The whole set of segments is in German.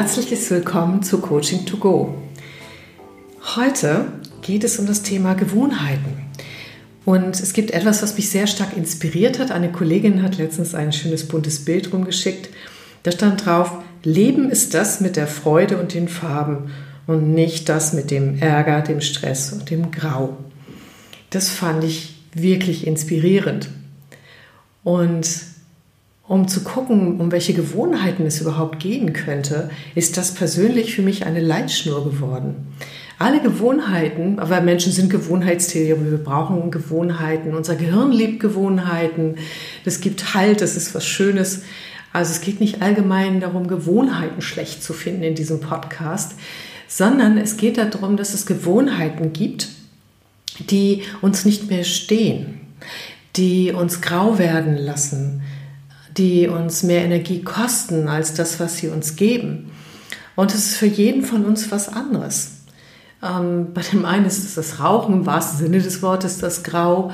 herzliches Willkommen zu Coaching to Go. Heute geht es um das Thema Gewohnheiten. Und es gibt etwas, was mich sehr stark inspiriert hat. Eine Kollegin hat letztens ein schönes buntes Bild rumgeschickt. Da stand drauf, Leben ist das mit der Freude und den Farben und nicht das mit dem Ärger, dem Stress und dem Grau. Das fand ich wirklich inspirierend. Und um zu gucken, um welche Gewohnheiten es überhaupt gehen könnte, ist das persönlich für mich eine Leitschnur geworden. Alle Gewohnheiten, aber Menschen sind Gewohnheitstiere, wir brauchen Gewohnheiten, unser Gehirn liebt Gewohnheiten, das gibt Halt, das ist was Schönes. Also es geht nicht allgemein darum, Gewohnheiten schlecht zu finden in diesem Podcast, sondern es geht darum, dass es Gewohnheiten gibt, die uns nicht mehr stehen, die uns grau werden lassen, die uns mehr Energie kosten als das, was sie uns geben. Und es ist für jeden von uns was anderes. Ähm, bei dem einen ist es das Rauchen, im wahrsten Sinne des Wortes, das Grau.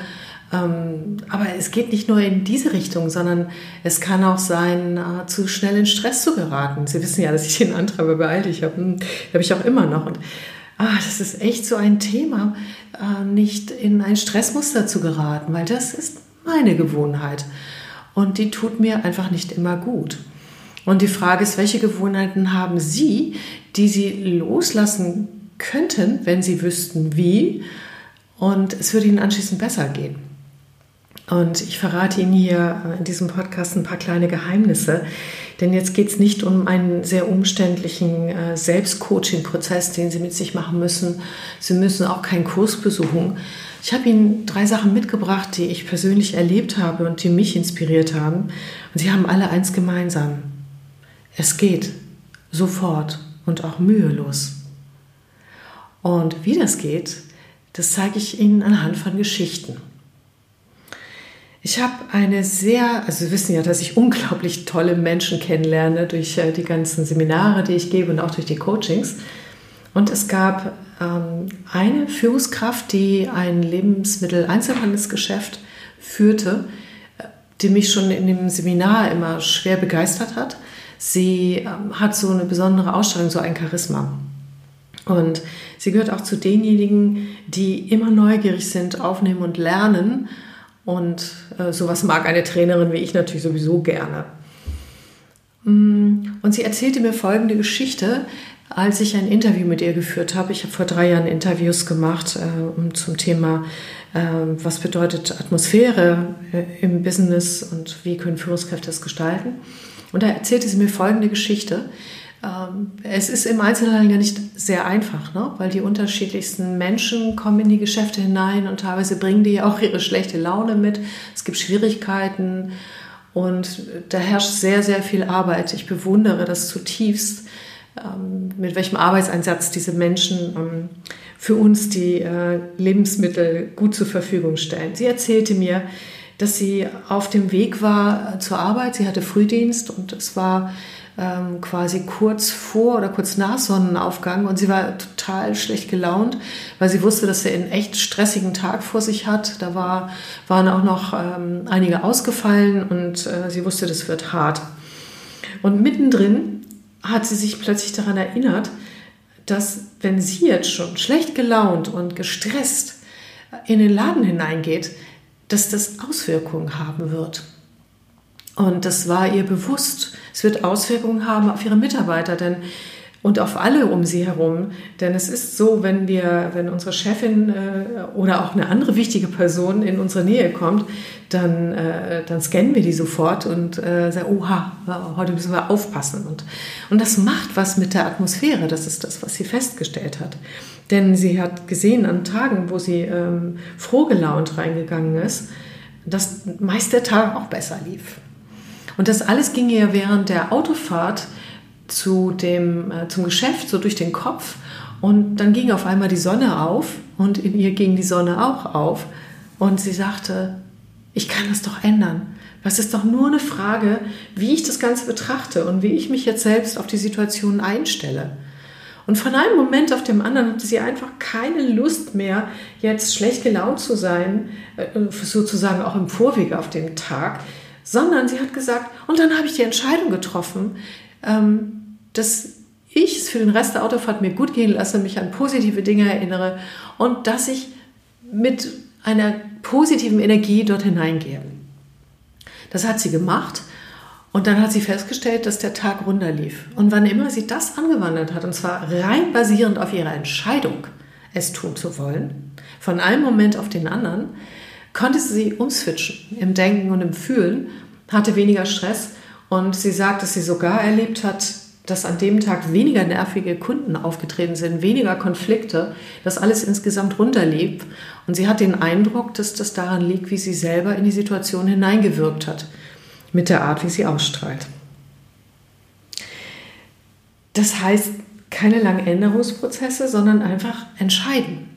Ähm, aber es geht nicht nur in diese Richtung, sondern es kann auch sein, äh, zu schnell in Stress zu geraten. Sie wissen ja, dass ich den Antreiber beeilt. Ich habe hm, hab ich auch immer noch. Und ah, das ist echt so ein Thema, äh, nicht in ein Stressmuster zu geraten, weil das ist meine Gewohnheit und die tut mir einfach nicht immer gut. Und die Frage ist, welche Gewohnheiten haben Sie, die Sie loslassen könnten, wenn Sie wüssten wie und es würde Ihnen anschließend besser gehen. Und ich verrate Ihnen hier in diesem Podcast ein paar kleine Geheimnisse, denn jetzt geht es nicht um einen sehr umständlichen äh, Selbstcoaching-Prozess, den Sie mit sich machen müssen. Sie müssen auch keinen Kurs besuchen, ich habe Ihnen drei Sachen mitgebracht, die ich persönlich erlebt habe und die mich inspiriert haben. Und sie haben alle eins gemeinsam. Es geht sofort und auch mühelos. Und wie das geht, das zeige ich Ihnen anhand von Geschichten. Ich habe eine sehr, also Sie wissen ja, dass ich unglaublich tolle Menschen kennenlerne durch äh, die ganzen Seminare, die ich gebe und auch durch die Coachings. Und es gab ähm, eine Führungskraft, die ein Lebensmittel-Einzelhandelsgeschäft führte, die mich schon in dem Seminar immer schwer begeistert hat. Sie ähm, hat so eine besondere Ausstrahlung, so ein Charisma. Und sie gehört auch zu denjenigen, die immer neugierig sind, aufnehmen und lernen. Und äh, sowas mag eine Trainerin wie ich natürlich sowieso gerne. Mm, und sie erzählte mir folgende Geschichte, als ich ein Interview mit ihr geführt habe. Ich habe vor drei Jahren Interviews gemacht äh, zum Thema, äh, was bedeutet Atmosphäre äh, im Business und wie können Führungskräfte das gestalten. Und da erzählte sie mir folgende Geschichte. Ähm, es ist im Einzelhandel ja nicht sehr einfach, ne? weil die unterschiedlichsten Menschen kommen in die Geschäfte hinein und teilweise bringen die ja auch ihre schlechte Laune mit. Es gibt Schwierigkeiten und da herrscht sehr, sehr viel Arbeit. Ich bewundere das zutiefst mit welchem Arbeitseinsatz diese Menschen ähm, für uns die äh, Lebensmittel gut zur Verfügung stellen. Sie erzählte mir, dass sie auf dem Weg war äh, zur Arbeit. Sie hatte Frühdienst und es war ähm, quasi kurz vor oder kurz nach Sonnenaufgang und sie war total schlecht gelaunt, weil sie wusste, dass sie einen echt stressigen Tag vor sich hat. Da war, waren auch noch ähm, einige ausgefallen und äh, sie wusste, das wird hart. Und mittendrin hat sie sich plötzlich daran erinnert, dass wenn sie jetzt schon schlecht gelaunt und gestresst in den Laden hineingeht, dass das Auswirkungen haben wird. Und das war ihr bewusst. Es wird Auswirkungen haben auf ihre Mitarbeiter, denn und auf alle um sie herum. Denn es ist so, wenn wir, wenn unsere Chefin äh, oder auch eine andere wichtige Person in unsere Nähe kommt, dann, äh, dann scannen wir die sofort und äh, sagen, oha, heute müssen wir aufpassen. Und, und das macht was mit der Atmosphäre. Das ist das, was sie festgestellt hat. Denn sie hat gesehen an Tagen, wo sie ähm, froh gelaunt reingegangen ist, dass meist der Tag auch besser lief. Und das alles ging ihr während der Autofahrt zu dem, äh, zum Geschäft, so durch den Kopf. Und dann ging auf einmal die Sonne auf und in ihr ging die Sonne auch auf. Und sie sagte, ich kann das doch ändern. Das ist doch nur eine Frage, wie ich das Ganze betrachte und wie ich mich jetzt selbst auf die Situation einstelle. Und von einem Moment auf dem anderen hatte sie einfach keine Lust mehr, jetzt schlecht gelaunt zu sein, äh, sozusagen auch im Vorweg auf den Tag, sondern sie hat gesagt, und dann habe ich die Entscheidung getroffen, dass ich es für den Rest der Autofahrt mir gut gehen lasse, mich an positive Dinge erinnere und dass ich mit einer positiven Energie dort hineingehe. Das hat sie gemacht und dann hat sie festgestellt, dass der Tag runterlief. Und wann immer sie das angewandt hat, und zwar rein basierend auf ihrer Entscheidung, es tun zu wollen, von einem Moment auf den anderen, konnte sie umswitchen im Denken und im Fühlen, hatte weniger Stress und sie sagt, dass sie sogar erlebt hat, dass an dem Tag weniger nervige Kunden aufgetreten sind, weniger Konflikte, dass alles insgesamt runterlief. Und sie hat den Eindruck, dass das daran liegt, wie sie selber in die Situation hineingewirkt hat, mit der Art, wie sie ausstrahlt. Das heißt, keine langen Änderungsprozesse, sondern einfach entscheiden.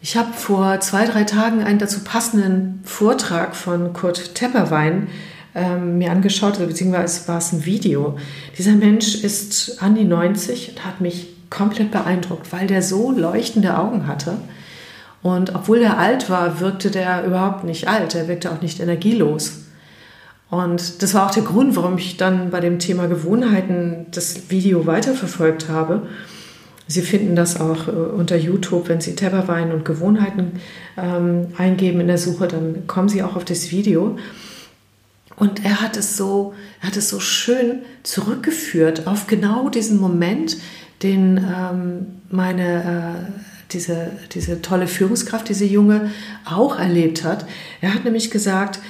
Ich habe vor zwei, drei Tagen einen dazu passenden Vortrag von Kurt Tepperwein ähm, mir angeschaut, also beziehungsweise war es ein Video. Dieser Mensch ist an die 90 und hat mich komplett beeindruckt, weil der so leuchtende Augen hatte. Und obwohl er alt war, wirkte der überhaupt nicht alt, er wirkte auch nicht energielos. Und das war auch der Grund, warum ich dann bei dem Thema Gewohnheiten das Video weiterverfolgt habe. Sie finden das auch äh, unter YouTube, wenn Sie Tepperwein und Gewohnheiten ähm, eingeben in der Suche, dann kommen Sie auch auf das Video. Und er hat es so, er hat es so schön zurückgeführt auf genau diesen Moment, den ähm, meine äh, diese, diese tolle Führungskraft, diese Junge, auch erlebt hat. Er hat nämlich gesagt,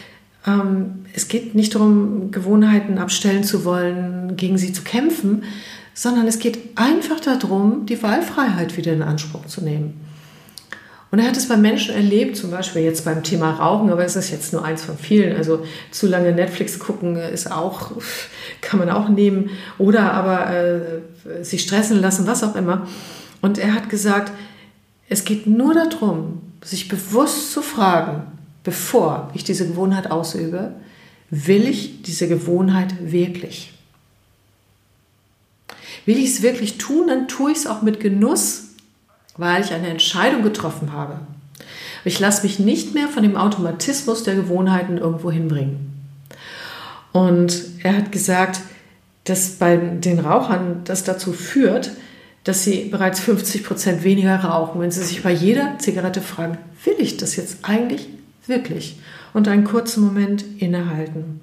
ähm, es geht nicht darum, Gewohnheiten abstellen zu wollen, gegen sie zu kämpfen, sondern es geht einfach darum, die Wahlfreiheit wieder in Anspruch zu nehmen. Und er hat es bei Menschen erlebt, zum Beispiel jetzt beim Thema Rauchen, aber es ist jetzt nur eins von vielen. Also zu lange Netflix gucken ist auch, kann man auch nehmen. Oder aber äh, sich stressen lassen, was auch immer. Und er hat gesagt, es geht nur darum, sich bewusst zu fragen, bevor ich diese Gewohnheit ausübe, will ich diese Gewohnheit wirklich? Will ich es wirklich tun, dann tue ich es auch mit Genuss, weil ich eine Entscheidung getroffen habe. Ich lasse mich nicht mehr von dem Automatismus der Gewohnheiten irgendwo hinbringen. Und er hat gesagt, dass bei den Rauchern das dazu führt, dass sie bereits 50 Prozent weniger rauchen, wenn sie sich bei jeder Zigarette fragen, will ich das jetzt eigentlich wirklich? Und einen kurzen Moment innehalten.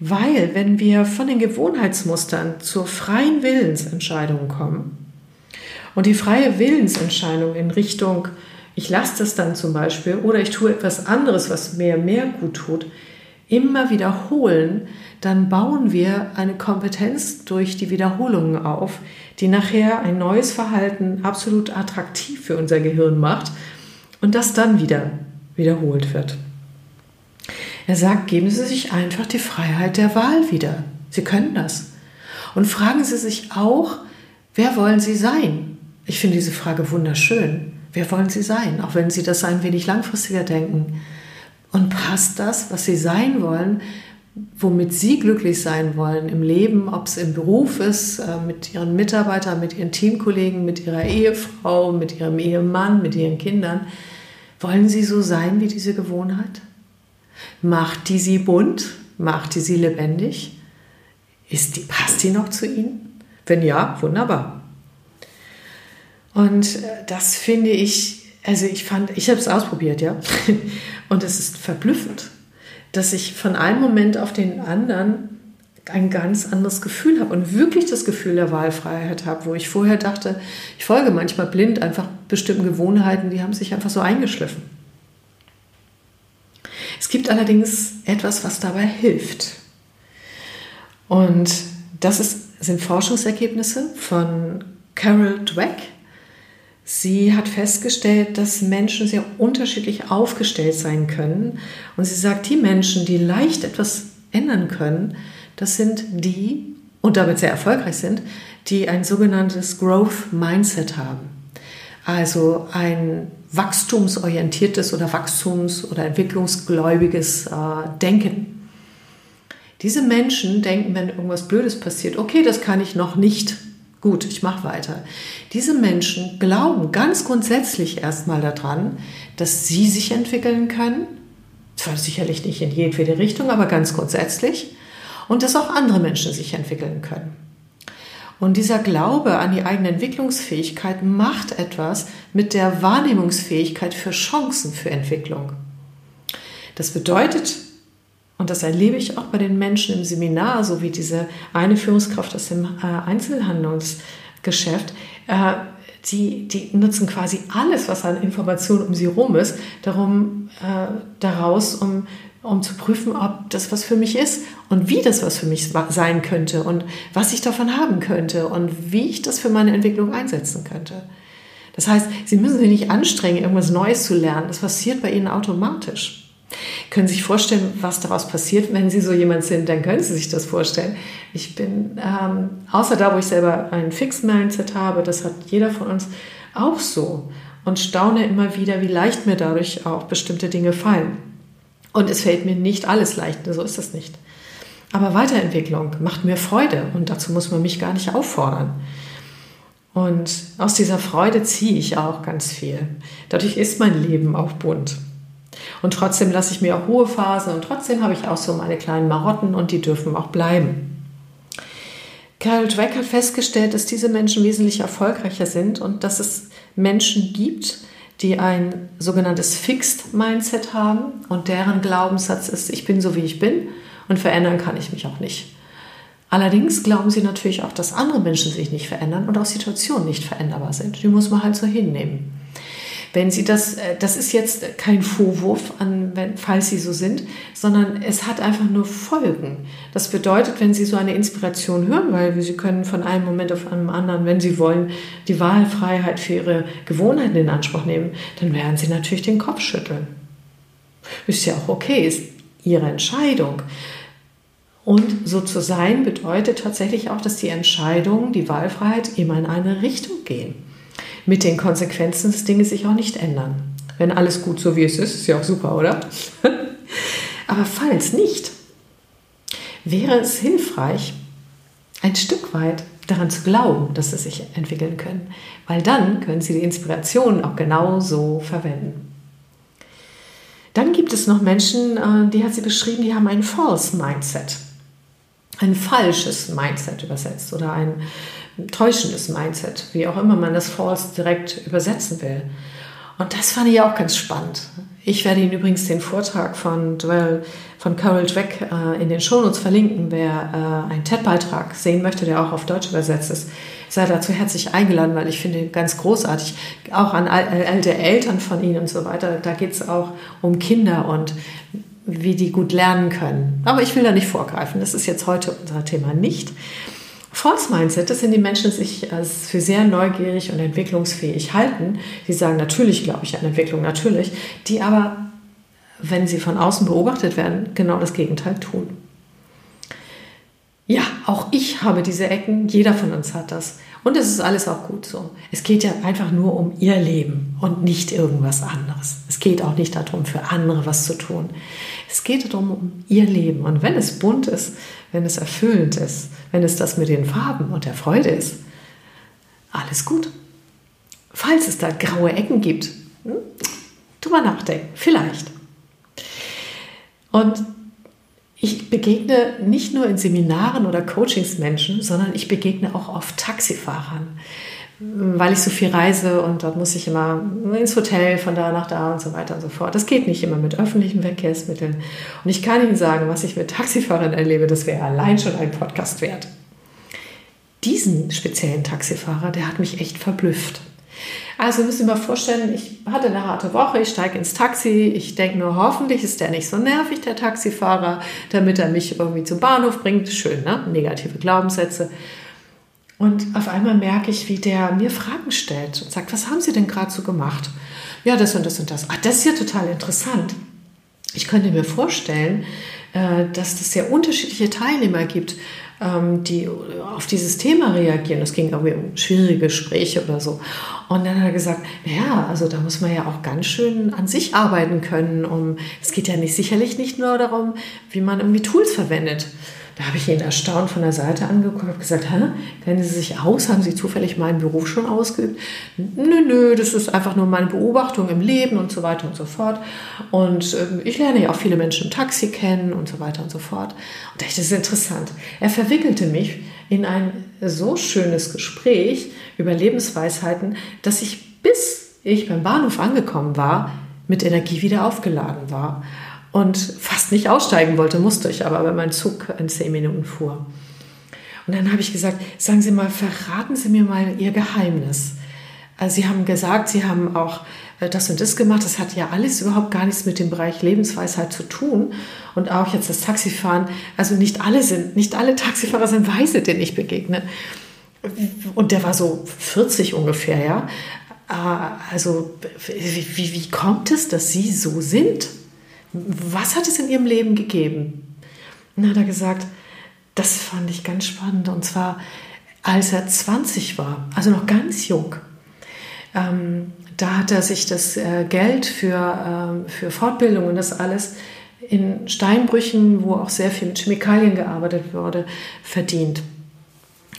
Weil wenn wir von den Gewohnheitsmustern zur freien Willensentscheidung kommen und die freie Willensentscheidung in Richtung, ich lasse das dann zum Beispiel oder ich tue etwas anderes, was mir mehr gut tut, immer wiederholen, dann bauen wir eine Kompetenz durch die Wiederholungen auf, die nachher ein neues Verhalten absolut attraktiv für unser Gehirn macht und das dann wieder wiederholt wird. Er sagt, geben Sie sich einfach die Freiheit der Wahl wieder. Sie können das. Und fragen Sie sich auch, wer wollen Sie sein? Ich finde diese Frage wunderschön. Wer wollen Sie sein? Auch wenn Sie das ein wenig langfristiger denken. Und passt das, was Sie sein wollen, womit Sie glücklich sein wollen im Leben, ob es im Beruf ist, äh, mit Ihren Mitarbeitern, mit Ihren Teamkollegen, mit Ihrer Ehefrau, mit Ihrem Ehemann, mit Ihren Kindern. Wollen Sie so sein wie diese Gewohnheit? Macht die sie bunt? Macht die sie lebendig? Ist die, passt die noch zu Ihnen? Wenn ja, wunderbar. Und äh, das finde ich, also ich fand, ich habe es ausprobiert, ja. Und es ist verblüffend, dass ich von einem Moment auf den anderen ein ganz anderes Gefühl habe und wirklich das Gefühl der Wahlfreiheit habe, wo ich vorher dachte, ich folge manchmal blind einfach bestimmten Gewohnheiten, die haben sich einfach so eingeschliffen. Es gibt allerdings etwas, was dabei hilft. Und das ist, sind Forschungsergebnisse von Carol Dweck. Sie hat festgestellt, dass Menschen sehr unterschiedlich aufgestellt sein können. Und sie sagt, die Menschen, die leicht etwas ändern können, das sind die, und damit sehr erfolgreich sind, die ein sogenanntes Growth Mindset haben. Also ein wachstumsorientiertes oder wachstums- oder entwicklungsgläubiges äh, Denken. Diese Menschen denken, wenn irgendwas Blödes passiert, okay, das kann ich noch nicht. Gut, ich mache weiter. Diese Menschen glauben ganz grundsätzlich erstmal daran, dass sie sich entwickeln können. Zwar sicherlich nicht in jedwede Richtung, aber ganz grundsätzlich. Und dass auch andere Menschen sich entwickeln können. Und dieser Glaube an die eigene Entwicklungsfähigkeit macht etwas mit der Wahrnehmungsfähigkeit für Chancen für Entwicklung. Das bedeutet, und das erlebe ich auch bei den Menschen im Seminar, so wie diese eine Führungskraft aus dem äh, Einzelhandelsgeschäft, äh, die, die nutzen quasi alles, was an Informationen um sie rum ist, darum, äh, daraus, um, um zu prüfen, ob das was für mich ist und wie das was für mich sein könnte und was ich davon haben könnte und wie ich das für meine Entwicklung einsetzen könnte. Das heißt, Sie müssen sich nicht anstrengen, irgendwas Neues zu lernen. Das passiert bei Ihnen automatisch. Können Sie sich vorstellen, was daraus passiert, wenn Sie so jemand sind? Dann können Sie sich das vorstellen. Ich bin, ähm, außer da, wo ich selber ein Fixed-Mindset habe, das hat jeder von uns auch so. Und staune immer wieder, wie leicht mir dadurch auch bestimmte Dinge fallen. Und es fällt mir nicht alles leicht, so ist das nicht. Aber Weiterentwicklung macht mir Freude und dazu muss man mich gar nicht auffordern. Und aus dieser Freude ziehe ich auch ganz viel. Dadurch ist mein Leben auch bunt. Und trotzdem lasse ich mir auch Ruhephasen und trotzdem habe ich auch so meine kleinen Marotten und die dürfen auch bleiben. Carol Dweck hat festgestellt, dass diese Menschen wesentlich erfolgreicher sind und dass es Menschen gibt, die ein sogenanntes Fixed Mindset haben und deren Glaubenssatz ist, ich bin so wie ich bin und verändern kann ich mich auch nicht. Allerdings glauben sie natürlich auch, dass andere Menschen sich nicht verändern und auch Situationen nicht veränderbar sind. Die muss man halt so hinnehmen. Wenn Sie das, äh, das ist jetzt kein Vorwurf, an, wenn, falls Sie so sind, sondern es hat einfach nur Folgen. Das bedeutet, wenn Sie so eine Inspiration hören, weil Sie können von einem Moment auf einen anderen, wenn Sie wollen, die Wahlfreiheit für Ihre Gewohnheiten in Anspruch nehmen, dann werden Sie natürlich den Kopf schütteln. Ist ja auch okay, ist Ihre Entscheidung. Und so zu sein bedeutet tatsächlich auch, dass die Entscheidungen, die Wahlfreiheit immer in eine Richtung gehen mit den Konsequenzen des Dinges sich auch nicht ändern. Wenn alles gut so wie es ist, ist ja auch super, oder? Aber falls nicht, wäre es hilfreich, ein Stück weit daran zu glauben, dass sie sich entwickeln können, weil dann können sie die Inspiration auch genau so verwenden. Dann gibt es noch Menschen, äh, die hat sie beschrieben, die haben ein False Mindset, ein falsches Mindset übersetzt oder ein täuschendes Mindset, wie auch immer man das False direkt übersetzen will. Und das fand ich auch ganz spannend. Ich werde Ihnen übrigens den Vortrag von, Dwell, von Carol Dweck äh, in den Shownotes verlinken. Wer äh, einen TED-Beitrag sehen möchte, der auch auf Deutsch übersetzt ist, sei dazu herzlich eingeladen, weil ich finde ihn ganz großartig. Auch an alte Eltern von Ihnen und so weiter. Da geht es auch um Kinder und wie die gut lernen können. Aber ich will da nicht vorgreifen. Das ist jetzt heute unser Thema nicht. False Mindset, das sind die Menschen, die sich als für sehr neugierig und entwicklungsfähig halten. Die sagen, natürlich glaube ich an Entwicklung, natürlich. Die aber, wenn sie von außen beobachtet werden, genau das Gegenteil tun. Auch ich habe diese Ecken, jeder von uns hat das. Und es ist alles auch gut so. Es geht ja einfach nur um ihr Leben und nicht irgendwas anderes. Es geht auch nicht darum, für andere was zu tun. Es geht darum, um ihr Leben. Und wenn es bunt ist, wenn es erfüllend ist, wenn es das mit den Farben und der Freude ist, alles gut. Falls es da graue Ecken gibt, hm, drüber nachdenken, vielleicht. Und ich begegne nicht nur in Seminaren oder Coachings Menschen, sondern ich begegne auch oft Taxifahrern, weil ich so viel reise und dort muss ich immer ins Hotel von da nach da und so weiter und so fort. Das geht nicht immer mit öffentlichen Verkehrsmitteln. Und ich kann Ihnen sagen, was ich mit Taxifahrern erlebe, das wäre allein schon ein Podcast wert. Diesen speziellen Taxifahrer, der hat mich echt verblüfft. Also müssen Sie mal vorstellen, ich hatte eine harte Woche, ich steige ins Taxi, ich denke nur, hoffentlich ist der nicht so nervig, der Taxifahrer, damit er mich irgendwie zum Bahnhof bringt. Schön, ne? Negative Glaubenssätze. Und auf einmal merke ich, wie der mir Fragen stellt und sagt, was haben Sie denn gerade so gemacht? Ja, das und das und das. Ach, das ist ja total interessant. Ich könnte mir vorstellen, äh, dass es sehr unterschiedliche Teilnehmer gibt, die auf dieses Thema reagieren. Es ging irgendwie um schwierige Gespräche oder so. Und dann hat er gesagt, ja, also da muss man ja auch ganz schön an sich arbeiten können. Um, es geht ja nicht sicherlich nicht nur darum, wie man irgendwie Tools verwendet. Da habe ich ihn erstaunt von der Seite angeguckt und gesagt, Hä, kennen Sie sich aus? Haben Sie zufällig meinen Beruf schon ausgeübt? Nö, nö, das ist einfach nur meine Beobachtung im Leben und so weiter und so fort. Und äh, ich lerne ja auch viele Menschen im Taxi kennen und so weiter und so fort. Und dachte, das ist interessant. Er verwickelte mich in ein so schönes Gespräch über Lebensweisheiten, dass ich bis ich beim Bahnhof angekommen war, mit Energie wieder aufgeladen war und fast nicht aussteigen wollte, musste ich aber, weil mein Zug in zehn Minuten fuhr. Und dann habe ich gesagt, sagen Sie mal, verraten Sie mir mal Ihr Geheimnis. Also Sie haben gesagt, Sie haben auch äh, das und das gemacht. Das hat ja alles überhaupt gar nichts mit dem Bereich Lebensweisheit zu tun. Und auch jetzt das Taxifahren. Also nicht alle sind, nicht alle Taxifahrer sind weise, denen ich begegne. Und der war so 40 ungefähr, ja. Ah, also wie, wie kommt es, dass Sie so sind? Was hat es in Ihrem Leben gegeben? Und dann hat er gesagt, das fand ich ganz spannend. Und zwar, als er 20 war, also noch ganz jung, ähm, da hat er sich das äh, Geld für, äh, für Fortbildung und das alles in Steinbrüchen, wo auch sehr viel mit Chemikalien gearbeitet wurde, verdient.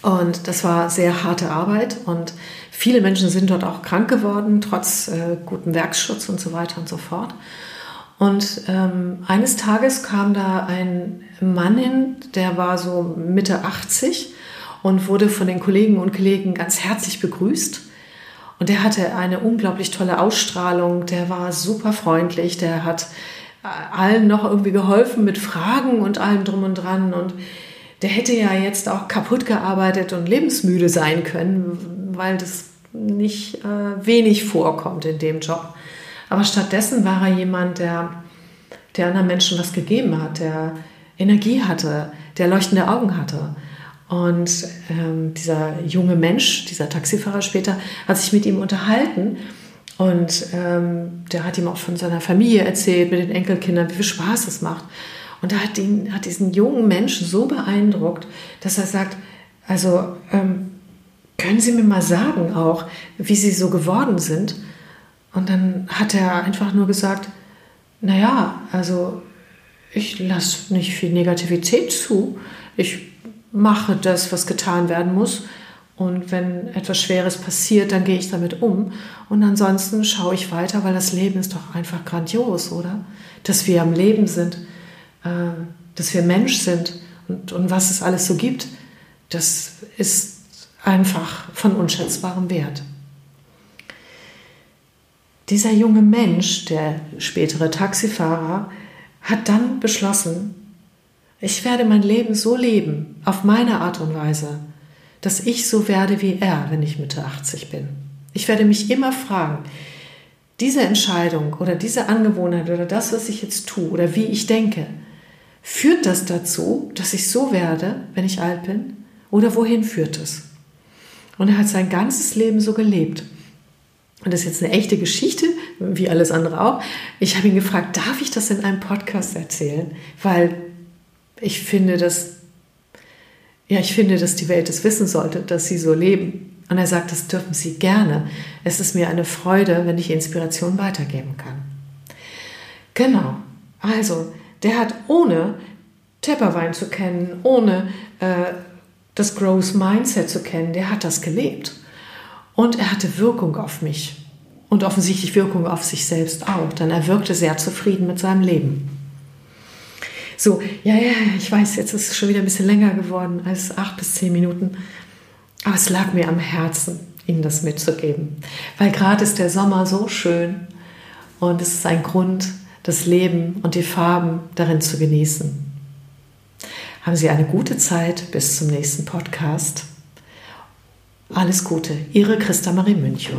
Und das war sehr harte Arbeit und viele Menschen sind dort auch krank geworden, trotz äh, gutem Werksschutz und so weiter und so fort. Und ähm, eines Tages kam da ein Mann hin, der war so Mitte 80 und wurde von den Kollegen und Kollegen ganz herzlich begrüßt. Und der hatte eine unglaublich tolle Ausstrahlung, der war super freundlich, der hat äh, allen noch irgendwie geholfen mit Fragen und allem drum und dran. Und der hätte ja jetzt auch kaputt gearbeitet und lebensmüde sein können, weil das nicht äh, wenig vorkommt in dem Job. Aber stattdessen war er jemand, der, der anderen Menschen was gegeben hat, der Energie hatte, der leuchtende Augen hatte. Und ähm, dieser junge Mensch, dieser Taxifahrer später, hat sich mit ihm unterhalten und ähm, der hat ihm auch von seiner Familie erzählt, mit den Enkelkindern, wie viel Spaß es macht. Und da hat, ihn, hat diesen jungen Menschen so beeindruckt, dass er sagt, also ähm, können Sie mir mal sagen auch, wie Sie so geworden sind? Und dann hat er einfach nur gesagt, naja, also ich lasse nicht viel Negativität zu. Ich mache das, was getan werden muss. Und wenn etwas Schweres passiert, dann gehe ich damit um. Und ansonsten schaue ich weiter, weil das Leben ist doch einfach grandios, oder? Dass wir am Leben sind, äh, dass wir Mensch sind und, und was es alles so gibt, das ist einfach von unschätzbarem Wert. Dieser junge Mensch, der spätere Taxifahrer, hat dann beschlossen, ich werde mein Leben so leben, auf meine Art und Weise, dass ich so werde wie er, wenn ich Mitte 80 bin. Ich werde mich immer fragen, diese Entscheidung oder diese Angewohnheit oder das, was ich jetzt tue oder wie ich denke, führt das dazu, dass ich so werde, wenn ich alt bin? Oder wohin führt es? Und er hat sein ganzes Leben so gelebt. Und das ist jetzt eine echte Geschichte, wie alles andere auch. Ich habe ihn gefragt, darf ich das in einem Podcast erzählen? Weil ich finde, dass, ja, ich finde, dass die Welt es wissen sollte, dass sie so leben. Und er sagt, das dürfen sie gerne. Es ist mir eine Freude, wenn ich Inspiration weitergeben kann. Genau. Also, der hat ohne Tepperwein zu kennen, ohne äh, das Growth Mindset zu kennen, der hat das gelebt. Und er hatte Wirkung auf mich und offensichtlich Wirkung auf sich selbst auch, denn er wirkte sehr zufrieden mit seinem Leben. So, ja, ja, ich weiß, jetzt ist es schon wieder ein bisschen länger geworden als acht bis zehn Minuten, aber es lag mir am Herzen, Ihnen das mitzugeben, weil gerade ist der Sommer so schön und es ist ein Grund, das Leben und die Farben darin zu genießen. Haben Sie eine gute Zeit bis zum nächsten Podcast. Alles Gute, Ihre Christa Marie Münchow.